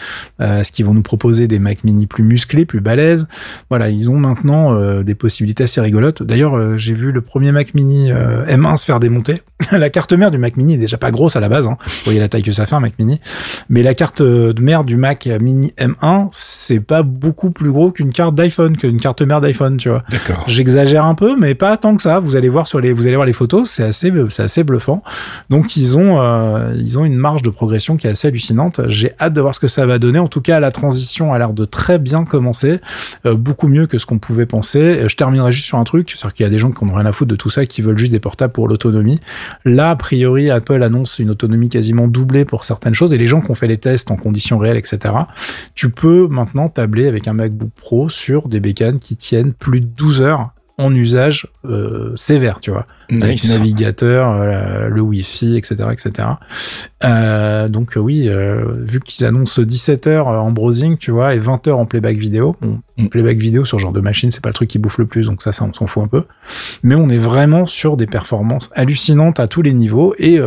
euh, est-ce qu'ils vont nous proposer des Mac mini plus musclés, plus balèzes. Voilà, ils ont maintenant euh, des possibilités assez rigolotes. D'ailleurs, euh, j'ai vu le premier Mac mini euh, M1 se faire démonter. (laughs) la carte mère du Mac mini est déjà pas grosse à la base, hein. vous voyez la taille que ça fait un Mac mini, mais la carte mère du Mac mini M1, c'est pas beaucoup plus gros qu'une carte d'iPhone, qu'une carte mère d'iPhone, tu vois. D'accord. J'exagère un peu, mais pas tant que ça. Vous allez voir sur les, vous allez voir les photos, c'est assez, c'est assez bluffant. Donc ils ont, ils ont une marge de progression qui est assez hallucinante. J'ai hâte de voir ce que ça va donner. En tout cas, la transition a l'air de très bien commencer, euh, beaucoup mieux que ce qu'on pouvait penser. Euh, Je terminerai juste sur un truc, c'est-à-dire qu'il y a des gens qui n'ont rien à foutre de tout ça, qui veulent juste des portables pour l'autonomie. Là, a priori, Apple annonce une autonomie quasiment doublée pour certaines choses, et les gens qui ont fait les tests en conditions réelles, etc. Tu peux maintenant tabler avec un MacBook Pro sur des bécanes qui tiennent plus de 12 heures en usage euh, sévère, tu vois avec Nice. navigateur, euh, le Wi-Fi, etc., etc. Euh, donc oui, vu qu'ils annoncent 17 heures en browsing, tu vois, et 20 heures en playback vidéo. Bon, Mm. playback vidéo sur ce genre de machine, c'est pas le truc qui bouffe le plus, donc ça, ça on s'en fout un peu. Mais on est vraiment sur des performances hallucinantes à tous les niveaux, et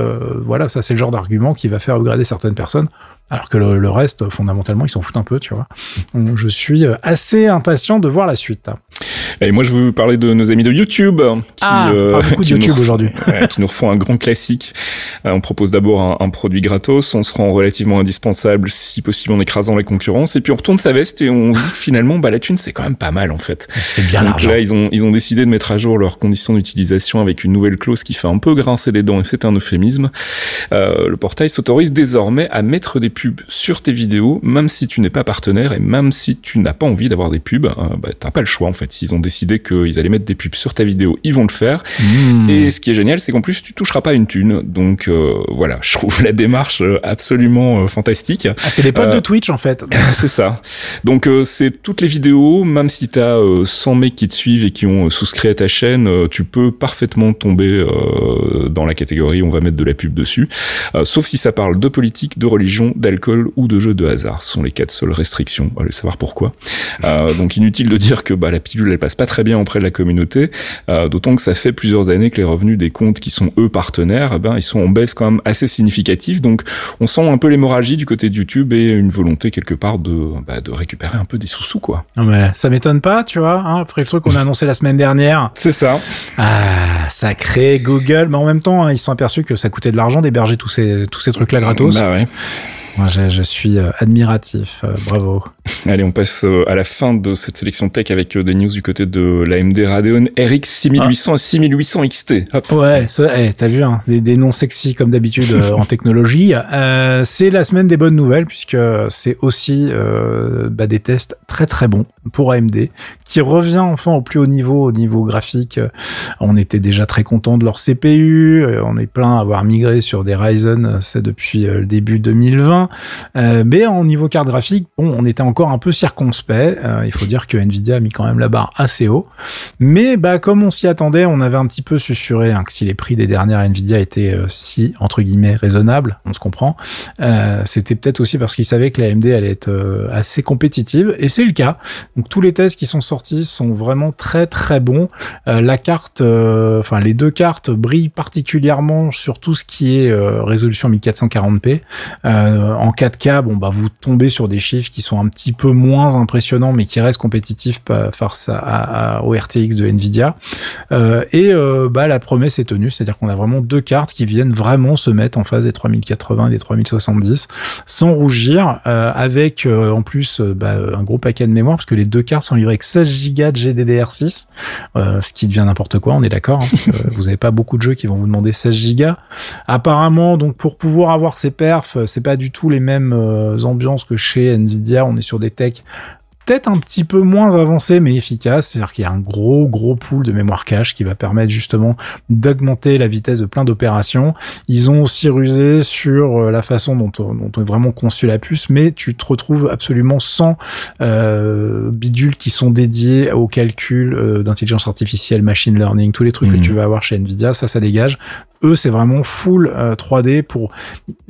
voilà, ça c'est le genre d'argument qui va faire upgrader certaines personnes. Alors que le, le reste, fondamentalement, ils s'en foutent un peu, tu vois. Donc, je suis assez impatient de voir la suite. Et moi, je veux vous parler de nos amis de YouTube qui, ah, euh, on parle beaucoup de (laughs) qui YouTube refont- aujourd'hui. (laughs) Qui nous refont un grand classique. Euh, on propose d'abord un, un produit gratos, on se rend relativement indispensable, si possible en écrasant les concurrences, et puis on retourne sa veste et on se dit que finalement, bah, la thune, c'est quand même pas mal en fait. C'est bien Donc là, ils ont, ils ont décidé de mettre à jour leurs conditions d'utilisation avec une nouvelle clause qui fait un peu grincer les dents, et c'est un euphémisme. Euh, le portail s'autorise désormais à mettre des pubs sur tes vidéos, même si tu n'es pas partenaire et même si tu n'as pas envie d'avoir des pubs, euh, bah, t'as pas le choix en fait. S'ils ils ont décidé qu'ils allaient mettre des pubs sur ta vidéo, ils vont le faire. Hmm. Et ce qui est génial, c'est qu'en plus, tu toucheras pas une thune. Donc euh, voilà, je trouve la démarche euh, absolument euh, fantastique. Ah, c'est les potes de Twitch en fait. (laughs) c'est ça. Donc c'est toutes les vidéos, même si t'as euh, 100 mecs qui te suivent et qui ont souscrit à ta chaîne, tu peux parfaitement tomber dans la catégorie on va mettre de la pub dessus. Sauf si ça parle de politique, de religion, d'alcool ou de jeux de hasard. Ce sont les quatre seules restrictions. Allez savoir pourquoi. Euh, donc inutile de dire que bah, la elle passe pas très bien auprès de la communauté, euh, d'autant que ça fait plusieurs années que les revenus des comptes qui sont eux partenaires, eh ben ils sont en baisse quand même assez significative. Donc on sent un peu l'hémorragie du côté de YouTube et une volonté quelque part de, bah, de récupérer un peu des sous-sous quoi. Non, mais ça m'étonne pas, tu vois, hein, après le truc qu'on a annoncé la semaine dernière. (laughs) C'est ça. Ah, sacré Google, mais en même temps, hein, ils se sont aperçus que ça coûtait de l'argent d'héberger tous ces tous ces trucs-là gratos. Bah ouais. Moi, je, je suis euh, admiratif, euh, bravo. (laughs) Allez, on passe euh, à la fin de cette sélection tech avec des news du côté de l'AMD Radeon RX 6800 à 6800 XT. Hop. Ouais, eh, t'as vu, hein, des, des noms sexy comme d'habitude en technologie. (laughs) Euh, c'est la semaine des bonnes nouvelles puisque c'est aussi euh, bah, des tests très très bons pour AMD qui revient enfin au plus haut niveau, au niveau graphique. On était déjà très content de leur CPU, on est plein à avoir migré sur des Ryzen, c'est depuis le début 2020. Euh, mais en niveau carte graphique, bon, on était encore un peu circonspect. Euh, il faut dire que Nvidia a mis quand même la barre assez haut. Mais bah comme on s'y attendait, on avait un petit peu susurré hein, que si les prix des dernières Nvidia étaient euh, si entre guillemets raisonnables, on se comprend, c'était peut-être aussi parce qu'ils savaient que la AMD allait être assez compétitive et c'est le cas. Donc tous les tests qui sont sortis sont vraiment très très bons. La carte, enfin les deux cartes brillent particulièrement sur tout ce qui est résolution 1440p. Euh, en 4K, bon bah vous tombez sur des chiffres qui sont un petit peu moins impressionnants, mais qui restent compétitifs pa- face à, à- au RTX de Nvidia. Euh, et euh, bah la promesse est tenue, c'est-à-dire qu'on a vraiment deux cartes qui viennent vraiment se mettre en face des 3080 et des 3070 sans rougir, euh, avec euh, en plus euh, bah, un gros paquet de mémoire, parce que les deux cartes sont livrées avec 16 Go de GDDR6, euh, ce qui devient n'importe quoi, on est d'accord. hein, (laughs) vous avez pas beaucoup de jeux qui vont vous demander 16 Go. Apparemment, donc pour pouvoir avoir ces perfs, euh, c'est pas du tout les mêmes euh, ambiances que chez Nvidia. On est sur des techs peut-être un petit peu moins avancés mais efficaces. C'est-à-dire qu'il y a un gros gros pool de mémoire cache qui va permettre justement d'augmenter la vitesse de plein d'opérations. Ils ont aussi rusé sur euh, la façon dont on, dont on est vraiment conçu la puce, mais tu te retrouves absolument sans euh, bidules qui sont dédiés au calcul euh, d'intelligence artificielle, machine learning, tous les trucs Mhm. que tu vas avoir chez Nvidia, ça ça dégage. Eux, c'est vraiment full euh, 3D pour.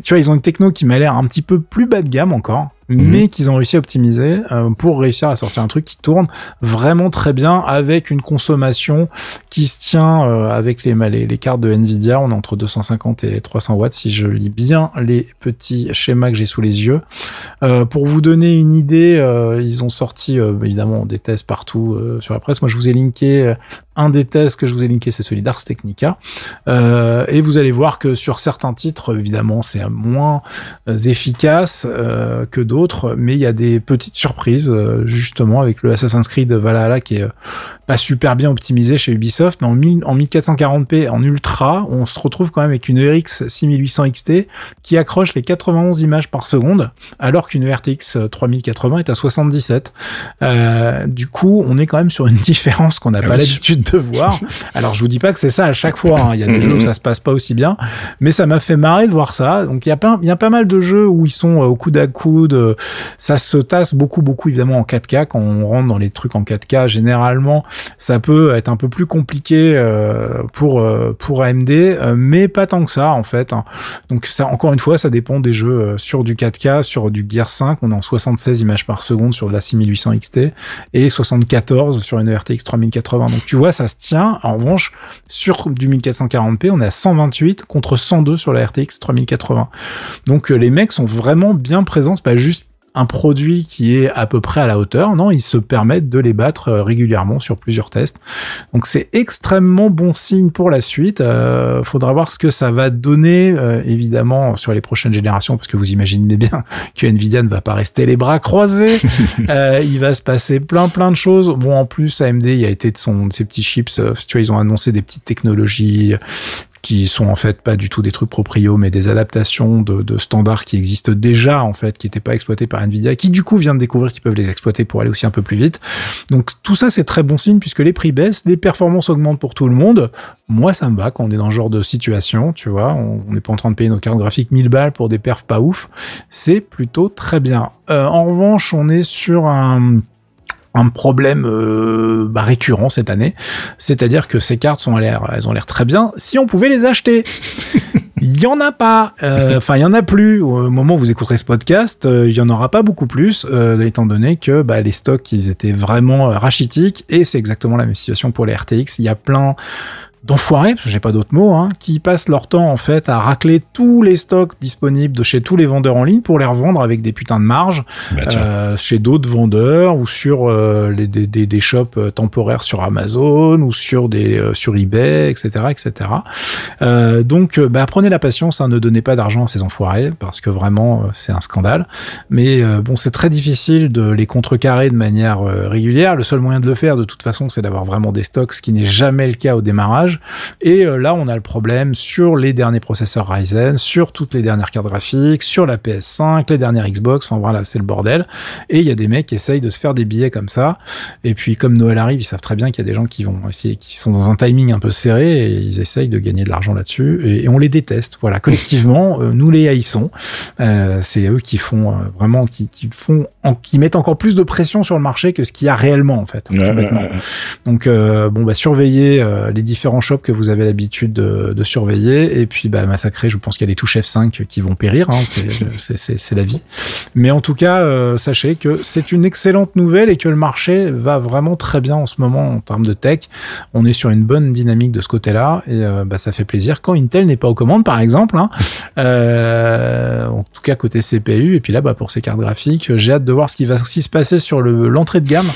Tu vois, ils ont une techno qui m'a l'air un petit peu plus bas de gamme encore, Mhm. mais qu'ils ont réussi à optimiser euh, pour réussir à sortir un truc qui tourne vraiment très bien avec une consommation qui se tient euh, avec les, les les cartes de Nvidia. On est entre 250 et 300 watts si je lis bien les petits schémas que j'ai sous les yeux. Euh, pour vous donner une idée, euh, ils ont sorti euh, évidemment des tests partout euh, sur la presse. Moi, je vous ai linké un des tests que je vous ai linké, c'est celui d'Ars Technica. Euh, et vous allez voir que sur certains titres, évidemment, c'est moins euh, efficace euh, que d'autres, mais il y a des petites surprises, euh, justement, avec le Assassin's Creed Valhalla qui est pas super bien optimisé chez Ubisoft, mais en, 1000 en 1440p, en ultra, on se retrouve quand même avec une RX 6800 XT qui accroche les 91 images par seconde, alors qu'une RTX 3080 est à 77. Euh, du coup, on est quand même sur une (laughs) différence qu'on n'a Ah pas l'habitude (laughs) Alors, je vous dis pas que c'est ça à chaque fois. hein. Il y a des Mhm. jeux où ça se passe pas aussi bien, mais ça m'a fait marrer de voir ça. Donc, il y a plein, il y a pas mal de jeux où ils sont euh, au coude à coude. euh, Ça se tasse beaucoup, beaucoup évidemment en 4K. Quand on rentre dans les trucs en 4K, généralement, ça peut être un peu plus compliqué euh, pour euh, pour AMD, mais pas tant que ça en fait. hein. Donc ça, encore une fois, ça dépend des jeux sur du 4K, sur du Gear 5, on est en 76 images par seconde sur de la 6800 XT et 74 sur une RTX 3080. Donc tu vois, ça se tient. En revanche, sur du 1440p, on est à 128 contre 102 sur la RTX 3080. Donc euh, les mecs sont vraiment bien présents. C'est pas juste un produit qui est à peu près à la hauteur. Non, ils se permettent de les battre euh, régulièrement sur plusieurs tests. Donc c'est extrêmement bon signe pour la suite. Euh, faudra voir ce que ça va donner, euh, évidemment, sur les prochaines générations, parce que vous imaginez bien (laughs) que Nvidia ne va pas rester les bras croisés. (laughs) Euh, il va se passer plein plein de choses. Bon, en plus, AMD, il a été de son de ses petits chips. euh, tu vois, ils ont annoncé des petites technologies qui sont en fait pas du tout des trucs proprio, mais des adaptations de, de standards qui existent déjà en fait, qui n'étaient pas exploités par Nvidia, qui du coup vient de découvrir qu'ils peuvent les exploiter pour aller aussi un peu plus vite. Donc tout ça c'est très bon signe puisque les prix baissent, les performances augmentent pour tout le monde. Moi ça me va quand on est dans ce genre de situation, tu vois, on n'est pas en train de payer nos cartes graphiques 1000 balles pour des perfs pas ouf. C'est plutôt très bien. Euh, en revanche, on est sur un un problème euh, bah, récurrent cette année, c'est-à-dire que ces cartes sont à l'air, elles ont l'air très bien si on pouvait les acheter. Il y en a pas, euh, enfin il y en a plus au moment où vous écouterez ce podcast, euh, il y en aura pas beaucoup plus, euh, étant donné que bah, les stocks ils étaient vraiment euh, rachitiques et c'est exactement la même situation pour les RTX. Il y a plein d'enfoirés, parce que j'ai pas d'autres mots, hein, qui passent leur temps en fait à racler tous les stocks disponibles de chez tous les vendeurs en ligne pour les revendre avec des putains de marges Bah, euh, chez d'autres vendeurs ou sur euh, les, des, des, des shops euh, temporaires sur Amazon ou sur des euh, sur eBay, etc., etc. Euh, donc, euh, bah, prenez la patience, hein, ne donnez pas d'argent à ces enfoirés parce que vraiment c'est un scandale. Mais euh, bon, c'est très difficile de les contrecarrer de manière régulière. Le seul moyen de le faire, de toute façon, c'est d'avoir vraiment des stocks, ce qui n'est jamais le cas au démarrage. Et euh, là, on a le problème sur les derniers processeurs Ryzen, sur toutes les dernières cartes graphiques, sur la PS5, les dernières Xbox. Enfin voilà, c'est le bordel. Et il y a des mecs qui essayent de se faire des billets comme ça. Et puis, comme Noël arrive, ils savent très bien qu'il y a des gens qui vont essayer, qui sont dans un timing un peu serré et ils essayent de gagner de l'argent là-dessus. Et, et on les déteste. Voilà, (laughs) collectivement, euh, nous les haïssons. Euh, c'est eux qui font euh, vraiment, qui, qui font, en- qui mettent encore plus de pression sur le marché que ce qu'il y a réellement en fait. Ouais, ouais, complètement. ouais. Donc bon bah surveillez euh, les différents shops que vous avez l'habitude de, de surveiller et puis bah massacrer. Je pense qu'il y a les touches F5 qui vont périr. Hein, (laughs) c'est- la vie. Mais en tout cas euh, sachez que c'est une excellente nouvelle et que le marché va vraiment très bien en ce moment en termes de tech. On est sur une bonne dynamique de ce côté-là et euh, bah, ça fait plaisir quand Intel n'est pas aux commandes par exemple. Hein. (laughs) Euh, en tout cas côté CPU et puis là bah pour ces cartes graphiques, j'ai hâte de voir ce qui va aussi se passer sur le l'entrée de gamme.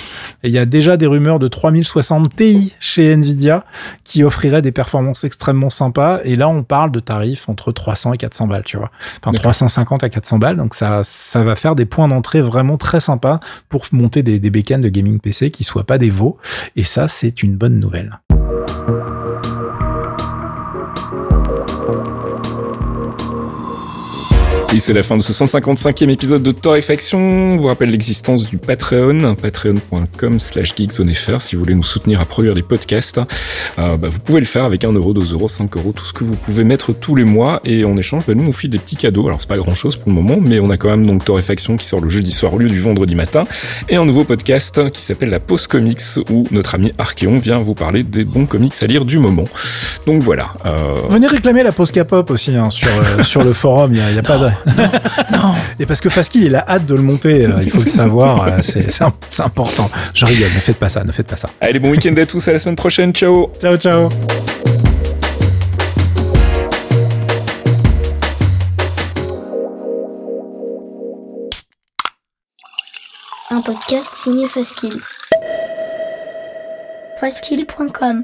Il y a déjà des rumeurs de 3060 Ti chez Nvidia qui offriraient des performances extrêmement sympas. Et là, on parle de tarifs entre 300 et 400 balles, tu vois. Enfin, D'accord. 350 à 400 balles. Donc ça, ça va faire des points d'entrée vraiment très sympas pour monter des, des bécanes de gaming PC qui soient pas des veaux. Et ça, c'est une bonne nouvelle. Et c'est la fin de ce 155e épisode de Torréfaction. On vous rappelle l'existence du Patreon, patreon.com slash geekzonefr. Si vous voulez nous soutenir à produire des podcasts, euh, bah, vous pouvez le faire avec 1 euro, 2 euros, 5 euros, tout ce que vous pouvez mettre tous les mois. Et en échange, bah, nous, on file des petits cadeaux. Alors, c'est pas grand chose pour le moment, mais on a quand même donc Torréfaction qui sort le jeudi soir au lieu du vendredi matin. Et un nouveau podcast qui s'appelle La Pause Comics où notre ami Archeon vient vous parler des bons comics à lire du moment. Donc voilà. Euh, Venez réclamer la pause K-pop aussi hein, sur, euh, sur le forum. Il y a, il y a pas de... Et parce que Faskil, il a hâte de le monter. euh, il faut le savoir. euh, c'est c'est im- c'est important. Je rigole. Ne faites pas ça. Ne faites pas ça. Allez, bon week-end à tous. À la semaine prochaine. Ciao Ciao, ciao. Un podcast signé Faskill. Faskill.com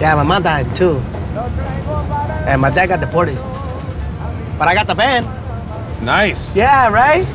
Yeah, my mom died too. And my dad got deported. But I got the van. It's nice. Yeah, right?